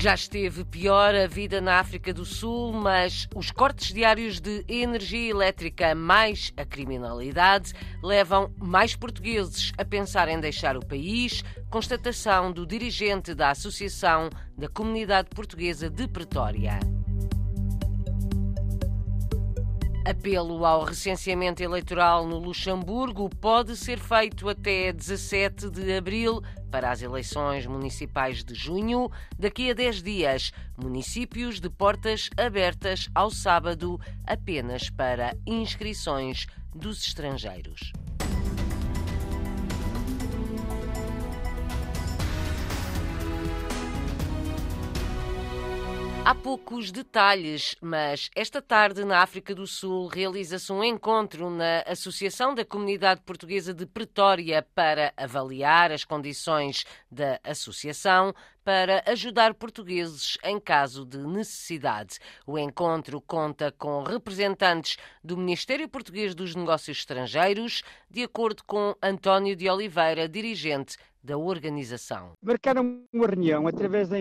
Já esteve pior a vida na África do Sul, mas os cortes diários de energia elétrica mais a criminalidade levam mais portugueses a pensar em deixar o país. Constatação do dirigente da Associação da Comunidade Portuguesa de Pretória. Apelo ao recenseamento eleitoral no Luxemburgo pode ser feito até 17 de abril para as eleições municipais de junho. Daqui a 10 dias, municípios de portas abertas ao sábado apenas para inscrições dos estrangeiros. Há poucos detalhes, mas esta tarde na África do Sul realiza-se um encontro na Associação da Comunidade Portuguesa de Pretória para avaliar as condições da associação para ajudar portugueses em caso de necessidade. O encontro conta com representantes do Ministério Português dos Negócios Estrangeiros, de acordo com António de Oliveira, dirigente da organização. Marcaram uma reunião através da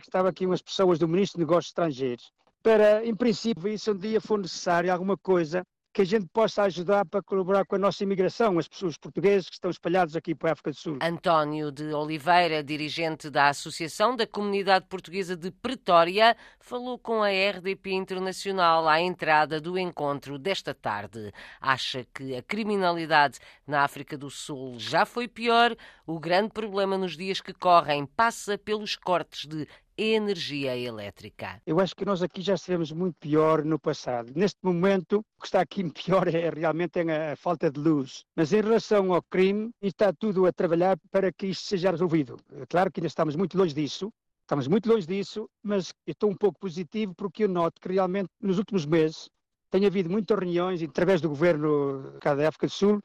que estava aqui umas pessoas do Ministro de Negócios Estrangeiros, para, em princípio, se um dia for necessário alguma coisa que a gente possa ajudar para colaborar com a nossa imigração, as pessoas portuguesas que estão espalhados aqui para a África do Sul. António de Oliveira, dirigente da Associação da Comunidade Portuguesa de Pretória, falou com a RDP Internacional à entrada do encontro desta tarde. Acha que a criminalidade na África do Sul já foi pior. O grande problema nos dias que correm passa pelos cortes de energia elétrica. Eu acho que nós aqui já estivemos muito pior no passado. Neste momento, o que está aqui pior é realmente a falta de luz. Mas em relação ao crime, está tudo a trabalhar para que isto seja resolvido. É claro que ainda estamos muito longe disso, Estamos muito longe disso, mas estou um pouco positivo porque eu noto que realmente nos últimos meses tem havido muitas reuniões através do governo da África do Sul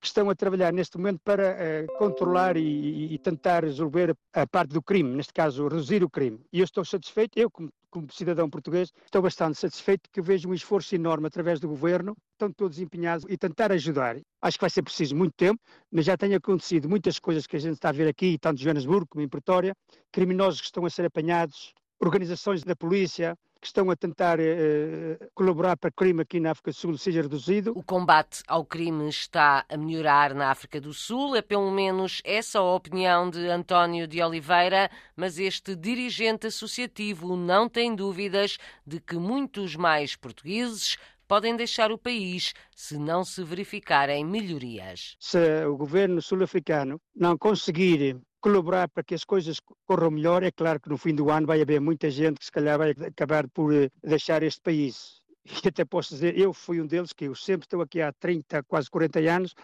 que estão a trabalhar neste momento para uh, controlar e, e, tentar resolver a parte do crime, neste caso reduzir o crime. E eu estou satisfeito, eu como, como cidadão português, estou bastante satisfeito que vejo um esforço enorme através do governo, estão todos empenhados e tentar ajudar. Acho que vai ser preciso muito tempo, mas já tem acontecido muitas coisas que a gente está a ver aqui, tanto em Joanesburgo como em Pretória, criminosos que estão a ser apanhados, organizações da polícia, que estão a tentar eh, colaborar para que o crime aqui na África do Sul seja reduzido. O combate ao crime está a melhorar na África do Sul, é pelo menos essa a opinião de António de Oliveira, mas este dirigente associativo não tem dúvidas de que muitos mais portugueses podem deixar o país se não se verificarem melhorias. Se o governo sul-africano não conseguir colaborar para que as coisas corram melhor, é claro que no fim do ano vai haver muita gente que se calhar vai acabar por eh, deixar este país. E até posso dizer, eu fui um deles, que eu sempre estou aqui há 30, quase 40 anos,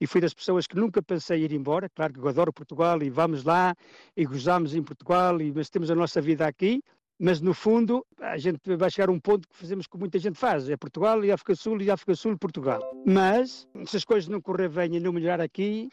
e fui das pessoas que nunca pensei ir embora. Claro que eu adoro Portugal e vamos lá, e gozamos em Portugal, e, mas temos a nossa vida aqui. Mas no fundo, a gente vai chegar a um ponto que fazemos que muita gente faz: é Portugal e África Sul e África Sul Portugal. Mas, se as coisas não correr bem e não melhorar aqui,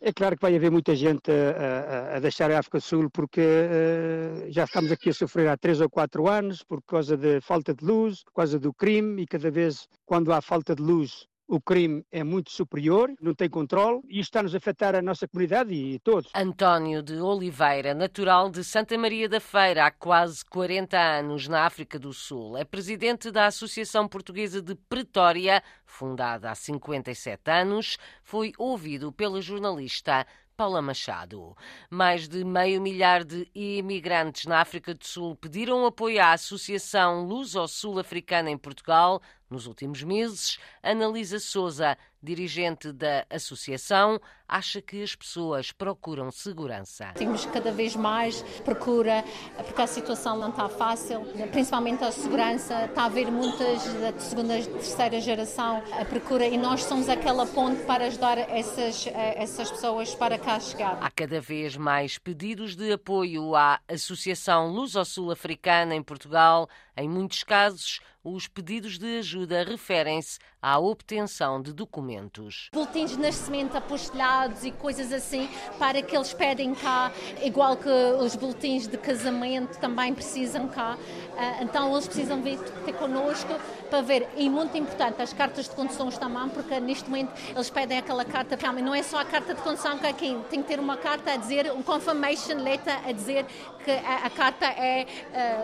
é claro que vai haver muita gente a, a, a deixar a África Sul porque uh, já estamos aqui a sofrer há três ou quatro anos por causa da falta de luz, por causa do crime e cada vez quando há falta de luz o crime é muito superior, não tem controle e isto está-nos a afetar a nossa comunidade e todos. António de Oliveira, natural de Santa Maria da Feira há quase 40 anos na África do Sul, é presidente da Associação Portuguesa de Pretória, fundada há 57 anos, foi ouvido pela jornalista Paula Machado. Mais de meio milhar de imigrantes na África do Sul pediram apoio à Associação Luso-Sul-Africana em Portugal nos últimos meses. Analisa Souza dirigente da associação, acha que as pessoas procuram segurança. Temos cada vez mais procura, porque a situação não está fácil, principalmente a segurança. Está a haver muitas da segunda e terceira geração a procura e nós somos aquela ponte para ajudar essas, essas pessoas para cá chegar. Há cada vez mais pedidos de apoio à Associação Luso-Sul-Africana em Portugal. Em muitos casos, os pedidos de ajuda referem-se à obtenção de documentos. Boletins de nascimento apostelados e coisas assim para que eles pedem cá, igual que os boletins de casamento também precisam cá. Ah, então eles precisam vir ter connosco para ver. E muito importante, as cartas de condução também, porque neste momento eles pedem aquela carta, realmente não é só a carta de condução que aqui é tem que ter uma carta a dizer, um confirmation letter a dizer que a, a carta é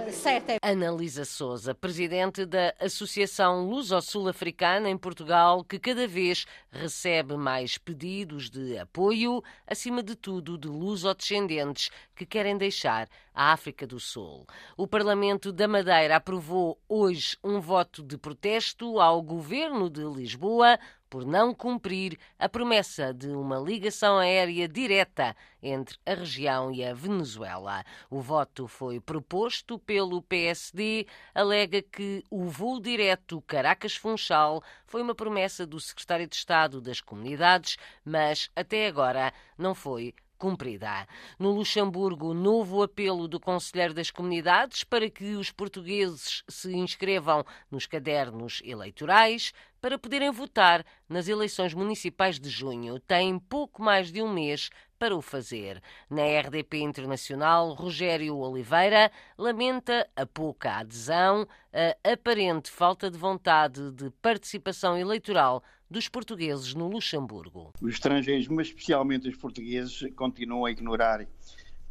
uh, certa. Analisa Souza, presidente da Associação Luso-Sul-Africana em Portugal, que cada vez recebe mais pedidos de apoio, acima de tudo de luso-descendentes que querem deixar a África do Sul. O Parlamento da Madeira aprovou hoje um voto de protesto ao governo de Lisboa por não cumprir a promessa de uma ligação aérea direta entre a região e a Venezuela. O voto foi proposto pelo PSD, alega que o voo direto Caracas-Funchal foi uma promessa do secretário de Estado das Comunidades, mas até agora não foi cumprida. No Luxemburgo, novo apelo do Conselheiro das Comunidades para que os portugueses se inscrevam nos cadernos eleitorais para poderem votar nas eleições municipais de junho. Têm pouco mais de um mês para o fazer. Na RDP Internacional, Rogério Oliveira lamenta a pouca adesão, a aparente falta de vontade de participação eleitoral dos portugueses no Luxemburgo. Os estrangeiros, mas especialmente os portugueses, continuam a ignorar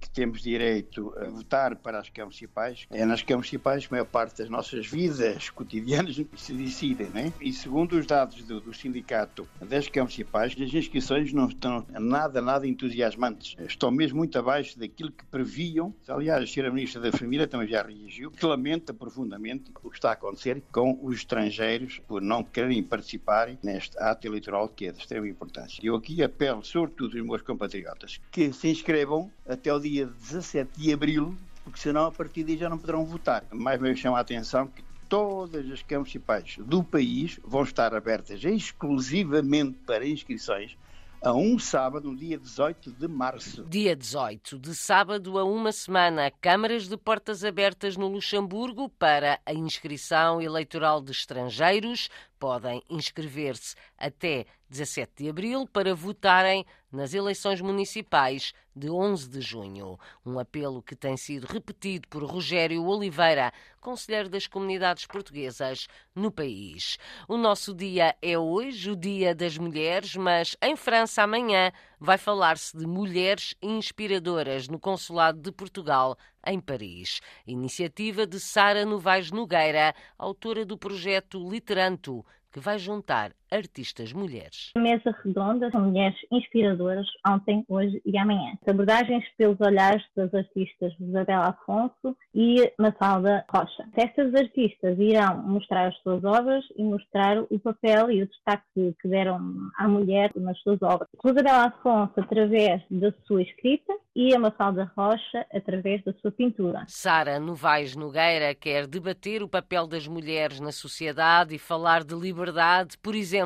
que temos direito a votar para as câmaras municipais. É nas câmaras municipais que a maior parte das nossas vidas cotidianas se decidem, né? E segundo os dados do, do sindicato das câmaras municipais, as inscrições não estão nada, nada entusiasmantes. Estão mesmo muito abaixo daquilo que previam. Aliás, a senhora Ministra da Família também já reagiu, que lamenta profundamente o que está a acontecer com os estrangeiros por não quererem participar neste ato eleitoral que é de extrema importância. Eu aqui apelo, sobretudo, aos meus compatriotas, que se inscrevam até o dia dia 17 de abril, porque senão a partir daí já não poderão votar. Mais vez chama a atenção que todas as câmaras municipais do país vão estar abertas exclusivamente para inscrições a um sábado, no dia 18 de março. Dia 18, de sábado a uma semana, câmaras de portas abertas no Luxemburgo para a inscrição eleitoral de estrangeiros. Podem inscrever-se até 17 de abril para votarem nas eleições municipais de 11 de junho. Um apelo que tem sido repetido por Rogério Oliveira, conselheiro das comunidades portuguesas no país. O nosso dia é hoje, o Dia das Mulheres, mas em França amanhã vai falar-se de mulheres inspiradoras no Consulado de Portugal em Paris. Iniciativa de Sara Novaes Nogueira, autora do projeto Literanto, que vai juntar artistas mulheres. Mesa redonda são mulheres inspiradoras ontem, hoje e amanhã. Abordagens pelos olhares das artistas Isabela Afonso e Mafalda Rocha. Estas artistas irão mostrar as suas obras e mostrar o papel e o destaque que deram à mulher nas suas obras. Isabela Afonso através da sua escrita e a Mafalda Rocha através da sua pintura. Sara Novaes Nogueira quer debater o papel das mulheres na sociedade e falar de liberdade, por exemplo,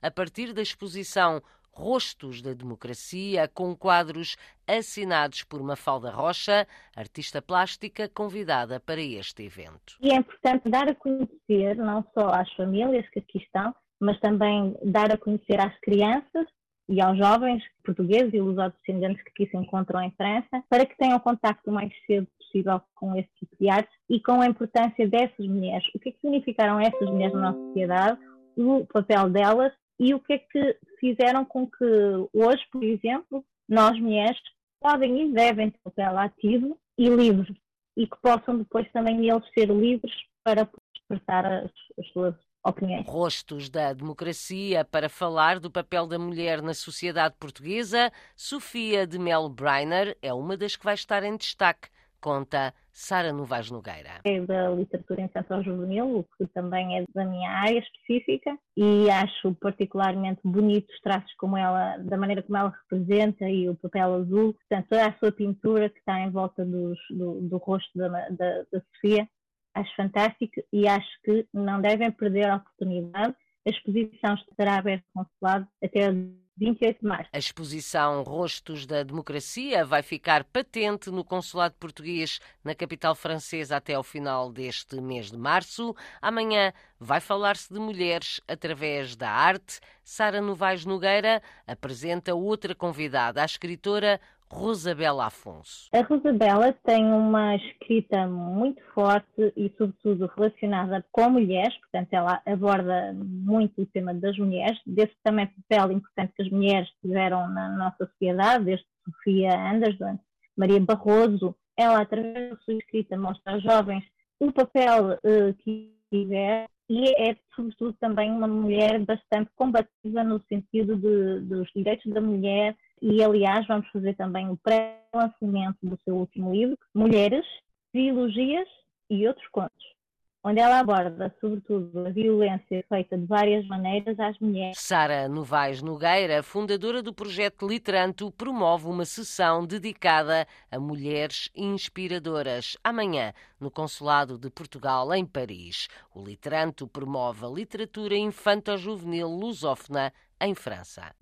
a partir da exposição Rostos da Democracia, com quadros assinados por Mafalda Rocha, artista plástica convidada para este evento. E é importante dar a conhecer não só às famílias que aqui estão, mas também dar a conhecer às crianças e aos jovens portugueses e lusodescendentes que aqui se encontram em França, para que tenham contacto o mais cedo possível com este tipo de artes e com a importância dessas mulheres. O que é que significaram essas mulheres na nossa sociedade, o papel delas e o que é que fizeram com que hoje, por exemplo, nós mulheres podem e devem ter papel ativo e livre e que possam depois também eles ser livres para expressar as, as suas opiniões. Rostos da democracia para falar do papel da mulher na sociedade portuguesa, Sofia de Mel Breiner é uma das que vai estar em destaque, conta Sara Novaes Nogueira. É da literatura infantil-juvenil, o que também é da minha área específica, e acho particularmente bonitos traços como ela, da maneira como ela representa e o papel azul, portanto, toda a sua pintura que está em volta dos, do, do, rosto da, da, da Sofia acho fantástico e acho que não devem perder a oportunidade. A exposição estará aberta ao consulado até 28 de março. A exposição Rostos da Democracia vai ficar patente no Consulado Português na capital francesa até ao final deste mês de março. Amanhã vai falar-se de mulheres através da arte. Sara Novaes Nogueira apresenta outra convidada, a escritora Rosabela Afonso. A Rosabela tem uma escrita muito forte e, sobretudo, relacionada com mulheres, portanto, ela aborda muito o tema das mulheres, desse também papel importante que as mulheres tiveram na nossa sociedade, desde Sofia Anderson, Maria Barroso. Ela, através da sua escrita, mostra aos jovens o papel uh, que tiver e é, sobretudo, também uma mulher bastante combativa no sentido de, dos direitos da mulher. E, aliás, vamos fazer também o pré-lançamento do seu último livro, Mulheres, Trilogias e Outros Contos onde ela aborda, sobretudo, a violência feita de várias maneiras às mulheres. Sara Novaes Nogueira, fundadora do projeto Literanto, promove uma sessão dedicada a mulheres inspiradoras. Amanhã, no Consulado de Portugal, em Paris. O Literanto promove a literatura infanto-juvenil lusófona em França.